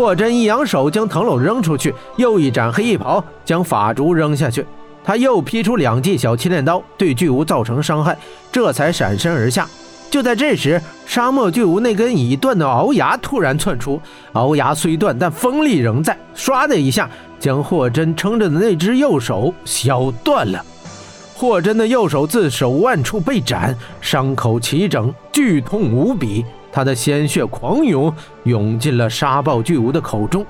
霍真一扬手，将藤篓扔出去，又一展黑衣袍，将法烛扔下去。他又劈出两记小七炼刀，对巨无造成伤害，这才闪身而下。就在这时，沙漠巨无那根已断的鳌牙突然窜出，鳌牙虽断，但锋利仍在，唰的一下将霍真撑着的那只右手削断了。霍真的右手自手腕处被斩，伤口齐整，剧痛无比。他的鲜血狂涌，涌进了沙暴巨无的口中。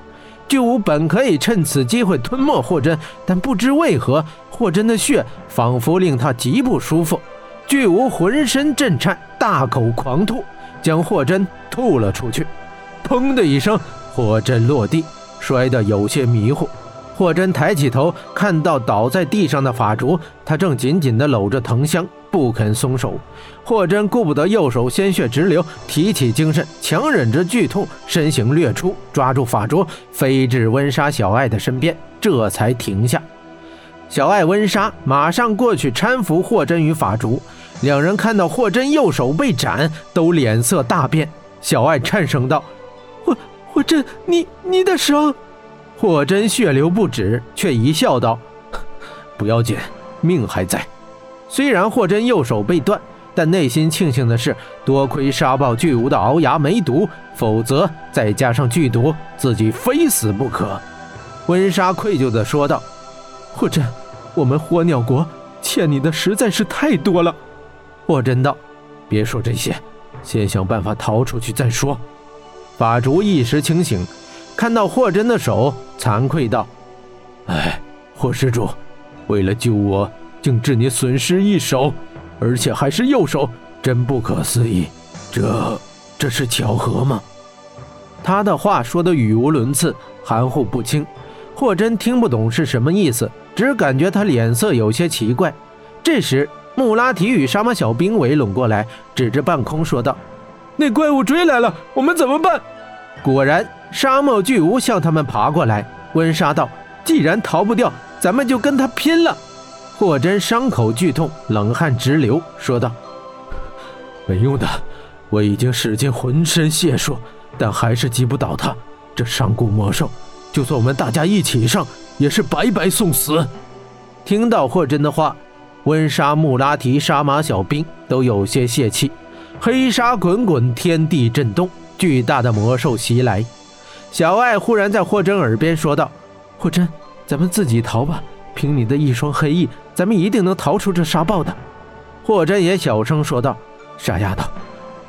巨无本可以趁此机会吞没霍真，但不知为何，霍真的血仿佛令他极不舒服。巨无浑身震颤，大口狂吐，将霍真吐了出去。砰的一声，霍真落地，摔得有些迷糊。霍真抬起头，看到倒在地上的法竹，他正紧紧地搂着藤香，不肯松手。霍真顾不得右手鲜血直流，提起精神，强忍着剧痛，身形掠出，抓住法烛，飞至温莎、小爱的身边，这才停下。小爱、温莎马上过去搀扶霍真与法烛。两人看到霍真右手被斩，都脸色大变。小爱颤声道：“霍霍真，你你的手。”霍真血流不止，却一笑道：“不要紧，命还在。虽然霍真右手被断，但内心庆幸的是，多亏杀爆巨无的鳌牙没毒，否则再加上剧毒，自己非死不可。”温莎愧疚地说道：“霍真，我们火鸟国欠你的实在是太多了。”霍真道：“别说这些，先想办法逃出去再说。”法烛一时清醒。看到霍真的手，惭愧道：“哎，霍施主，为了救我，竟致你损失一手，而且还是右手，真不可思议。这，这是巧合吗？”他的话说得语无伦次，含糊不清。霍真听不懂是什么意思，只感觉他脸色有些奇怪。这时，穆拉提与沙马小兵围拢过来，指着半空说道：“那怪物追来了，我们怎么办？”果然。沙漠巨无向他们爬过来，温莎道：“既然逃不掉，咱们就跟他拼了。”霍真伤口剧痛，冷汗直流，说道：“没用的，我已经使尽浑身解数，但还是击不倒他。这上古魔兽，就算我们大家一起上，也是白白送死。”听到霍真的话，温莎、穆拉提、沙马小兵都有些泄气。黑沙滚滚，天地震动，巨大的魔兽袭来。小爱忽然在霍真耳边说道：“霍真，咱们自己逃吧！凭你的一双黑翼，咱们一定能逃出这沙暴的。”霍真也小声说道：“傻丫头，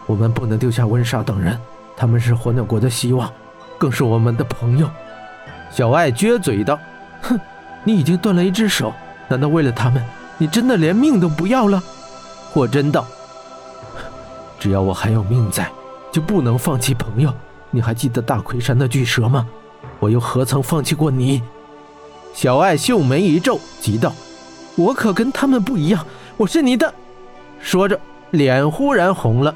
我们不能丢下温莎等人，他们是火鸟国的希望，更是我们的朋友。”小爱撅嘴道：“哼，你已经断了一只手，难道为了他们，你真的连命都不要了？”霍真道：“只要我还有命在，就不能放弃朋友。”你还记得大魁山的巨蛇吗？我又何曾放弃过你？小爱秀眉一皱，急道：“我可跟他们不一样，我是你的。”说着，脸忽然红了。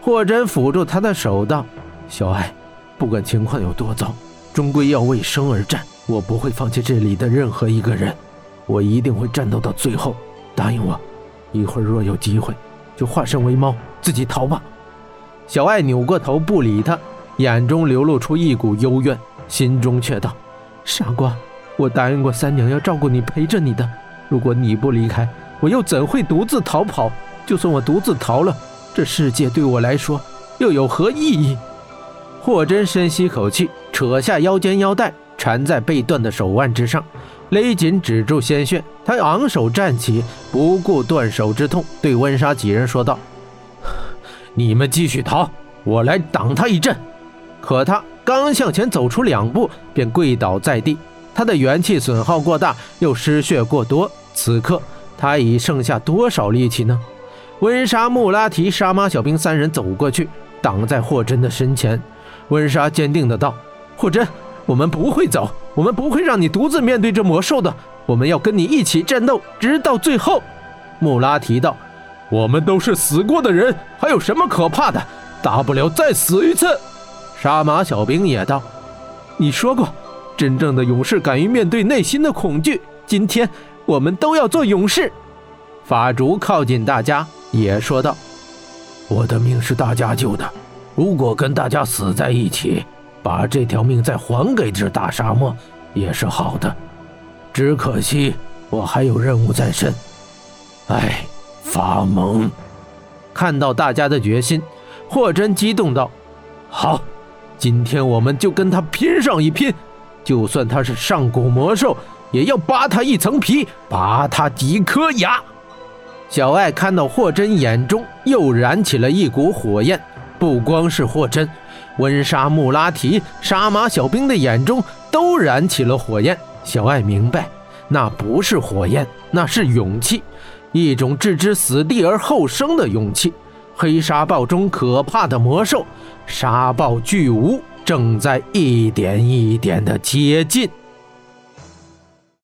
霍真抚住他的手道：“小爱，不管情况有多糟，终归要为生而战。我不会放弃这里的任何一个人，我一定会战斗到最后。答应我，一会儿若有机会，就化身为猫，自己逃吧。”小爱扭过头不理他。眼中流露出一股幽怨，心中却道：“傻瓜，我答应过三娘要照顾你，陪着你的。如果你不离开，我又怎会独自逃跑？就算我独自逃了，这世界对我来说又有何意义？”霍真深吸口气，扯下腰间腰带，缠在被断的手腕之上，勒紧止住鲜血。他昂首站起，不顾断手之痛，对温莎几人说道：“你们继续逃，我来挡他一阵。”可他刚向前走出两步，便跪倒在地。他的元气损耗过大，又失血过多，此刻他已剩下多少力气呢？温莎、穆拉提、沙马小兵三人走过去，挡在霍真的身前。温莎坚定的道：“霍真，我们不会走，我们不会让你独自面对这魔兽的，我们要跟你一起战斗，直到最后。”穆拉提道：“我们都是死过的人，还有什么可怕的？大不了再死一次。”杀马小兵也道：“你说过，真正的勇士敢于面对内心的恐惧。今天我们都要做勇士。”法竹靠近大家，也说道：“我的命是大家救的，如果跟大家死在一起，把这条命再还给这大沙漠也是好的。只可惜我还有任务在身。哎，法蒙！看到大家的决心，霍真激动道：“好，今天我们就跟他拼上一拼，就算他是上古魔兽，也要扒他一层皮，拔他几颗牙。”小艾看到霍真眼中又燃起了一股火焰，不光是霍真，温莎、穆拉提、杀马小兵的眼中都燃起了火焰。小艾明白，那不是火焰，那是勇气。一种置之死地而后生的勇气。黑沙暴中可怕的魔兽沙暴巨无正在一点一点的接近。